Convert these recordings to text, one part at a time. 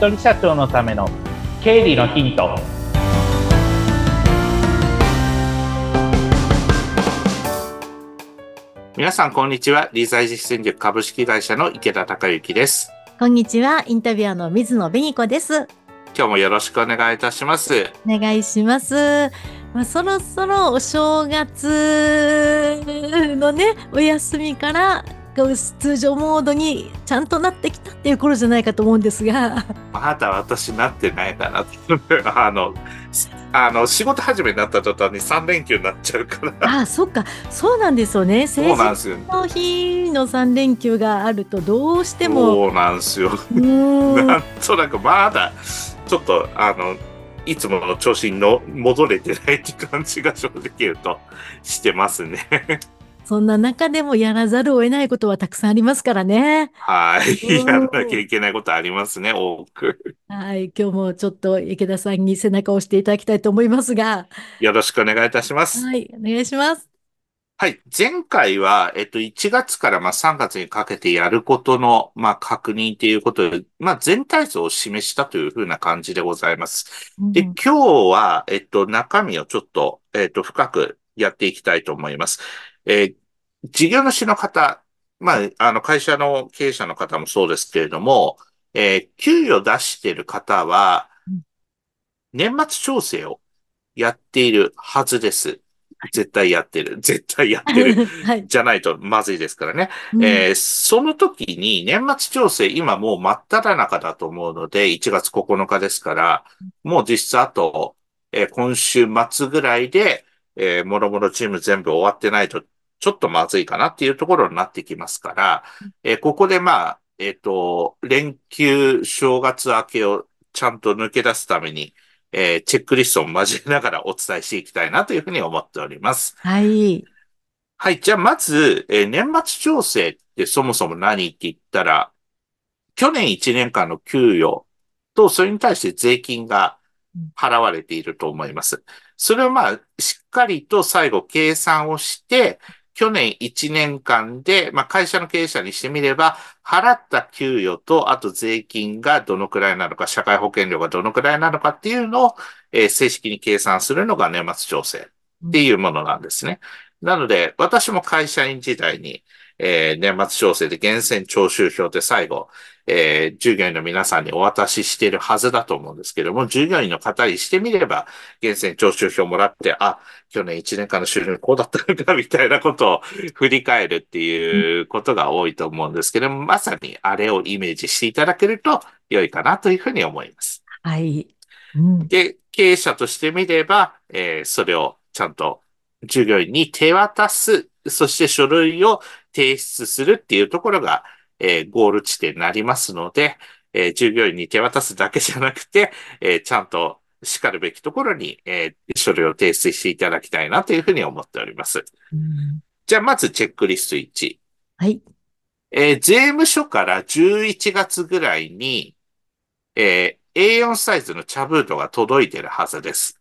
人社長のための経理のヒント。皆さんこんにちは。理財実践塾株式会社の池田孝之です。こんにちは、インタビュアーの水野紅子です。今日もよろしくお願いいたします。お願いします。まあ、そろそろお正月のね、お休みから、こう通常モードにちゃんとなってきたっていう頃じゃないかと思うんですが、まだ私なってないかなあのあの仕事始めになった途端に3連休になっちゃうから。ああ、そっか、そうなんですよね。成人の日の3連休があるとどうしても、そうなんですよ。なんとなくまだちょっとあのいつもの調子にの戻れてないって感じが正直言うとしてますね。そんな中でもやらざるを得ないことはたくさんありますからね。はい。うんやらなきゃいけないことありますね、多く。はい、今日もちょっと池田さんに背中を押していただきたいと思いますが、よろしくお願いいたします。はい、お願いします。はい。前回は、えっと、1月からまあ3月にかけてやることの、まあ、確認ということで、まあ、全体像を示したというふうな感じでございます。で、うん今日は、えっと、中身をちょっと、えっと、深くやっていきたいと思います。えー事業主の方、まあ、あの、会社の経営者の方もそうですけれども、えー給与出している方はうん、年末調整をやっているはずです。絶対やってる。絶対やってる。はい。じゃないとまずいですからね。うんえーその時に年末調整、今もう真っ只中だと思うので、1月9日ですから、もう実質あと、えー今週末ぐらいで、えー、もろもろチーム全部終わってないと、ちょっとまずいかなっていうところになってきますから、えーここでまあ、えっ、と、連休、正月明けをちゃんと抜け出すために、えーチェックリストを交えながらお伝えしていきたいなというふうに思っております。はい。はい。じゃあ、まず、えー年末調整ってそもそも何って言ったら、去年1年間の給与と、それに対して税金が払われていると思います。それをまあ、しっかりと最後計算をして、去年1年間で、まあ会社の経営者にしてみれば、払った給与と、あと税金がどのくらいなのか、社会保険料がどのくらいなのかっていうのを、えー正式に計算するのが年末調整っていうものなんですね。なので、私も会社員時代に、えー年末調整で源泉徴収票で最後、えー従業員の皆さんにお渡ししているはずだと思うんですけども、従業員の方にしてみれば、源泉徴収票もらって、あ、去年1年間の収入こうだったのか、みたいなことを振り返るっていうことが多いと思うんですけども、まさにあれをイメージしていただけると良いかなというふうに思います。はい。うん。で、経営者としてみれば、えーそれをちゃんと従業員に手渡す、そして書類を提出するっていうところが、えーゴール地点になりますので、えー従業員に手渡すだけじゃなくて、えーちゃんと叱るべきところに、えー書類を提出していただきたいなというふうに思っております。うんじゃあ、まずチェックリスト1。はい。えー税務署から11月ぐらいに、えー A4 サイズの茶封筒が届いてるはずです。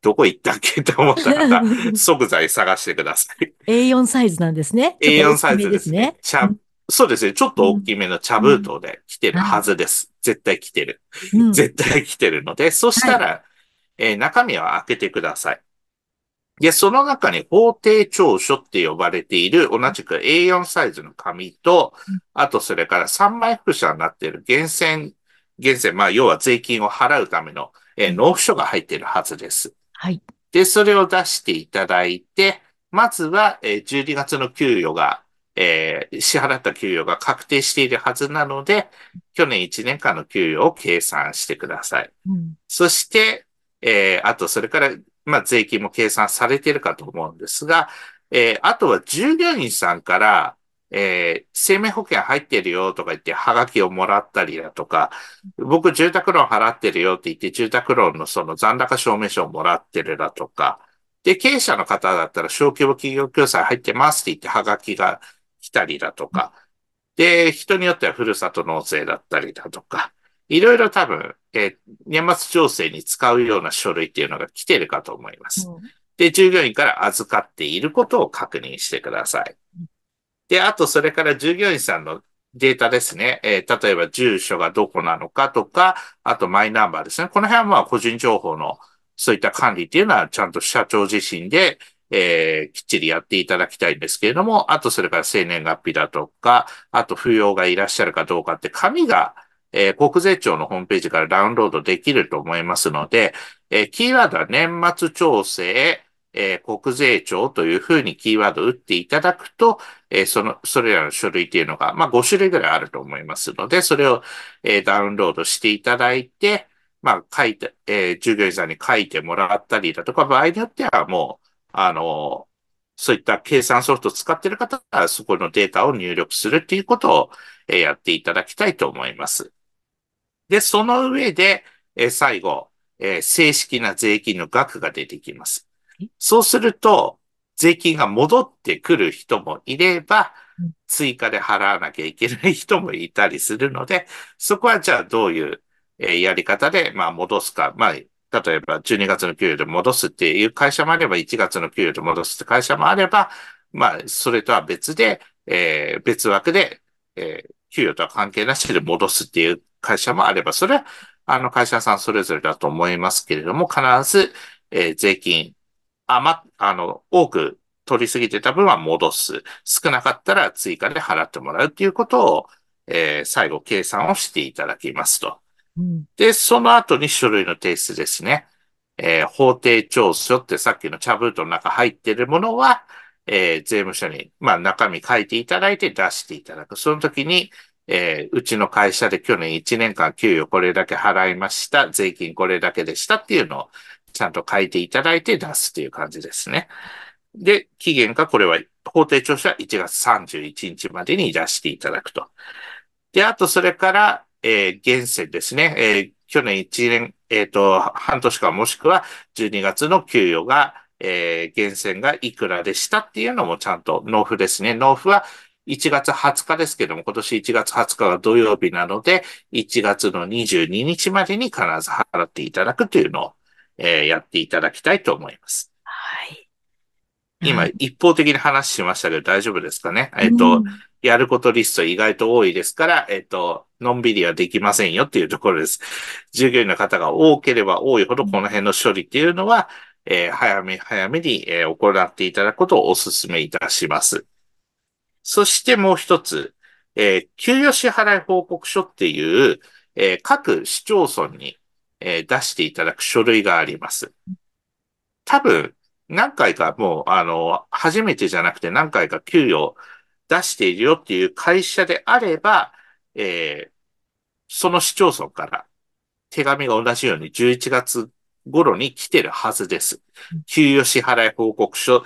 どこ行ったっけと思った方、即座に探してください。A4 サイズなんですね。A4 サイズですね。茶、そうですね。ちょっと大きめの茶封筒で来てるはずです。絶対来てる。うん絶対来てるので、そしたら、えー中身を開けてください。で、その中に法定調書って呼ばれている同じく A4 サイズの紙とうん、あとそれから3枚複写になっている源泉、源泉、まあ要は税金を払うための、えー納付書が入っているはずです。はい。で、それを出していただいて、まずは、えー12月の給与が、えー支払った給与が確定しているはずなので、去年1年間の給与を計算してください。うんそして、えーあと、それから、まあ、税金も計算されているかと思うんですが、えーあとは従業員さんから、えー生命保険入ってるよとか言って、ハガキをもらったりだとか、僕住宅ローン払ってるよって言って、住宅ローンのその残高証明書をもらってるだとか、で、経営者の方だったら小規模企業共済入ってますって言って、ハガキが来たりだとか、で、人によってはふるさと納税だったりだとか、いろいろ多分、えー年末調整に使うような書類っていうのが来てるかと思います。で、従業員から預かっていることを確認してください。で、あと、それから従業員さんのデータですね。えー例えば住所がどこなのかとか、あとマイナンバーですね。この辺はまあ個人情報のそういった管理っていうのはちゃんと社長自身で、えーきっちりやっていただきたいんですけれども、あとそれから生年月日だとか、あと扶養がいらっしゃるかどうかって紙が、えー国税庁のホームページからダウンロードできると思いますので、えーキーワードは年末調整、えー国税庁というふうにキーワードを打っていただくと、えーその、それらの書類っていうのが、まあ5種類ぐらいあると思いますので、それを、えーダウンロードしていただいて、まあ書いて、え従業員さんに書いてもらったりだとか、場合によってはもう、あの、そういった計算ソフトを使っている方は、そこのデータを入力するっていうことを、えーやっていただきたいと思います。で、その上で、えー最後、えー正式な税金の額が出てきますえ。そうすると、税金が戻ってくる人もいればうん、追加で払わなきゃいけない人もいたりするので、そこはじゃあどういう、えーやり方で、まあ、戻すか。まあ、例えば12月の給与で戻すっていう会社もあれば、1月の給与で戻すって会社もあれば、まあ、それとは別で、えー別枠で、えー給与とは関係なしで戻すっていう会社もあれば、それは、あの、会社さんそれぞれだと思いますけれども、必ず、えー税金、余っ、あの、多く取りすぎてた分は戻す。少なかったら追加で払ってもらうっていうことを、えー最後計算をしていただきますと。で、その後に書類の提出ですね。えー法定調書ってさっきの茶封筒の中入ってるものは、えー税務署に、まあ中身書いていただいて出していただく。その時に、えーうちの会社で去年1年間給与これだけ払いました。税金これだけでしたっていうのをちゃんと書いていただいて出すっていう感じですね。で、期限がこれは、法定調書は1月31日までに出していただくと。で、あとそれから、えー、源泉ですね。えー去年1年、えっ、と、半年間もしくは12月の給与が、えー、源泉がいくらでしたっていうのもちゃんと納付ですね。納付は1月20日ですけども、今年1月20日が土曜日なので、1月の22日までに必ず払っていただくというのを、えーやっていただきたいと思います。はい。今、うん一方的に話しましたけど大丈夫ですかね？えっ、と、うんやることリスト意外と多いですから、えっと、のんびりはできませんよっていうところです。従業員の方が多ければ多いほど、この辺の処理っていうのは、えー早め早めに、えー行っていただくことをお勧めいたします。そしてもう一つ、えー給与支払い報告書っていう、えー各市町村に、えー出していただく書類があります。多分、何回かもう、あの、初めてじゃなくて何回か給与出しているよっていう会社であれば、えーその市町村から手紙が同じように11月頃に来てるはずですうん。給与支払い報告書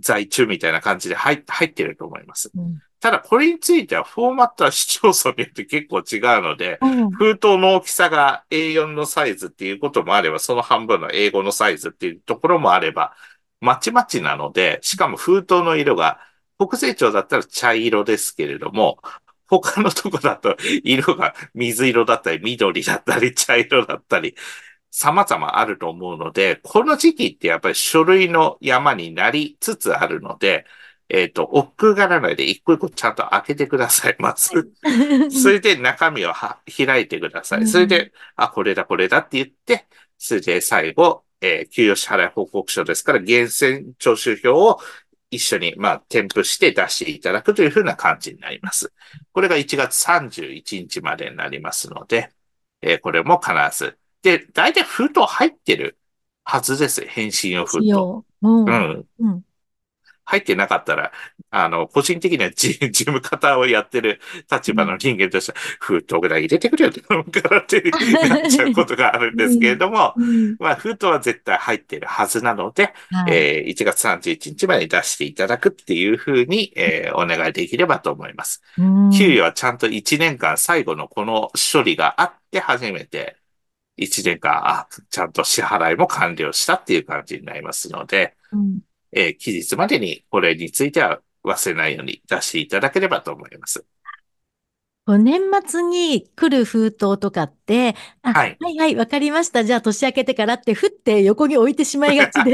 在中みたいな感じで入入ってると思います。うんただこれについてはフォーマットは市町村によって結構違うので、うん封筒の大きさが A4 のサイズっていうこともあれば、その半分の英語のサイズっていうところもあれば、まちまちなので、しかも封筒の色が、国税庁だったら茶色ですけれども、他のとこだと色が水色だったり、緑だったり、茶色だったり、様々あると思うので、この時期ってやっぱり書類の山になりつつあるので、えっ、と、億劫がらないで一個一個ちゃんと開けてください、まず。それで中身をは開いてください。うんそれで、あ、これだ、これだって言って、それで最後、えー給与支払い報告書ですから、源泉徴収票を一緒に、まあ、添付して出していただくというふうな感じになります。これが1月31日までになりますので、えーこれも必ず。で、大体封筒入ってるはずです。返信用封筒。ようんうん。うん入ってなかったら、あの、個人的には事 事務方をやってる立場の人間としては、封筒ぐらい入れてくれよって頼むからってなっちゃうことがあるんですけれども、うん。まあ、封筒は絶対入ってるはずなので、はい。えー1月31日までに出していただくっていうふうに、えーお願いできればと思います。うん。給与はちゃんと1年間最後のこの処理があって初めて、1年間、あ、ちゃんと支払いも完了したっていう感じになりますので、うんえー期日までにこれについては忘れないように出していただければと思います。こう年末に来る封筒とかって、あ、ははいいはい、わかりました。じゃあ年明けてからって、ふって横に置いてしまいがちで、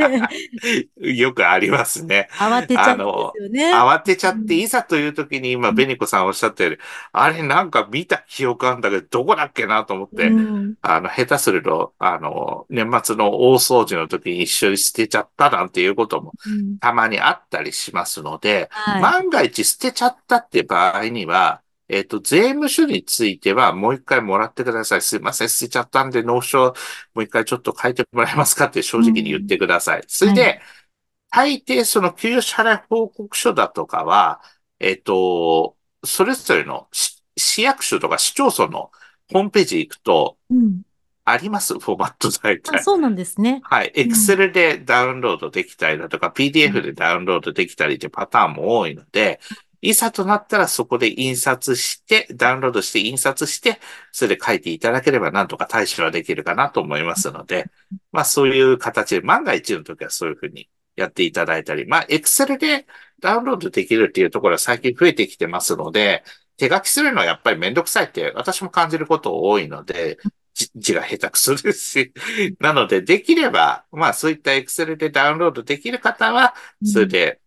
よくありますね。慌てちゃうんですよね。慌てちゃって、うんいざという時に今、ベニコさんおっしゃったように、あれなんか見た記憶あるんだけど、どこだっけなと思って、うんあの、下手すると、あの、年末の大掃除の時に一緒に捨てちゃったなんていうこともうんたまにあったりしますので、はい。万が一捨てちゃったって場合には、えっ、と、税務署についてはもう一回もらってください。すいません、捨てちゃったんで、納書もう一回ちょっと書いてもらえますかって正直に言ってください。それで、は大抵その給与支払い報告書だとかは、えっ、と、それぞれの市市役所とか市町村のホームページ行くと、うん。あります？フォーマット大あ、体。そうなんですね。はい。Excel でダウンロードできたりだとか、PDF でダウンロードできたりってパターンも多いので、いざとなったらそこで印刷して、ダウンロードして印刷して、それで書いていただければなんとか対処はできるかなと思いますので、まあそういう形で、万が一の時はそういうふうにやっていただいたり、まあ Excel でダウンロードできるっていうところは最近増えてきてますので、手書きするのはやっぱりめんどくさいって私も感じること多いので、じ字が下手くそですし、なので、できれば、まあそういった Excel でダウンロードできる方は、それで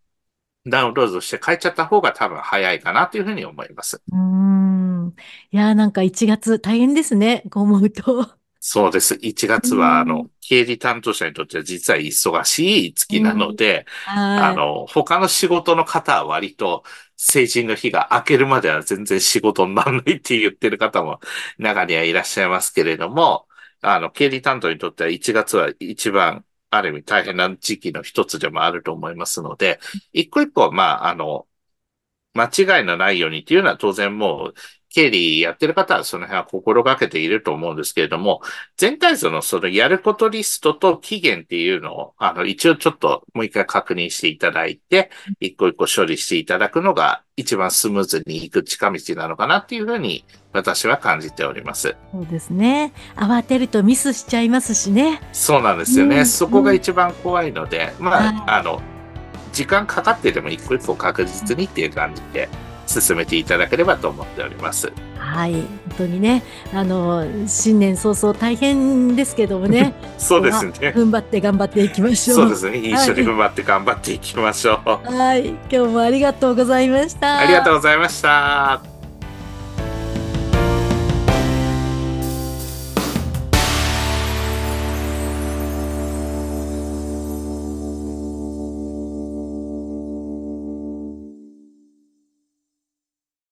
ダウンロードして書いちゃった方が多分早いかなというふうに思います。うーん。いやー、なんか1月大変ですね。こう思うと。そうです。1月うんは、あの、経理担当者にとっては実は忙しい月なので、はい。あの、他の仕事の方は割と成人の日が明けるまでは全然仕事にならないって言ってる方も中にはいらっしゃいますけれども、あの、経理担当にとっては1月は一番ある意味大変な時期の一つでもあると思いますので、一個一個、まあ、あの、間違いのないようにっていうのは当然もう、経理やってる方はその辺は心がけていると思うんですけれども、全体像のそのやることリストと期限っていうのを、あの、一応ちょっともう一回確認していただいて、一個一個処理していただくのが一番スムーズにいく近道なのかなっていうふうに私は感じております。そうですね。慌てるとミスしちゃいますしね。そうなんですよね。うんそこが一番怖いので、まはいあ、あの、時間かかってでも一個一個確実にっていう感じで進めていただければと思っております。はい。本当にね、あの、新年早々大変ですけどもね。そうですね。踏ん張って頑張っていきましょう。そうですね。一緒に踏ん張って頑張っていきましょう。はい。今日もありがとうございました。ありがとうございました。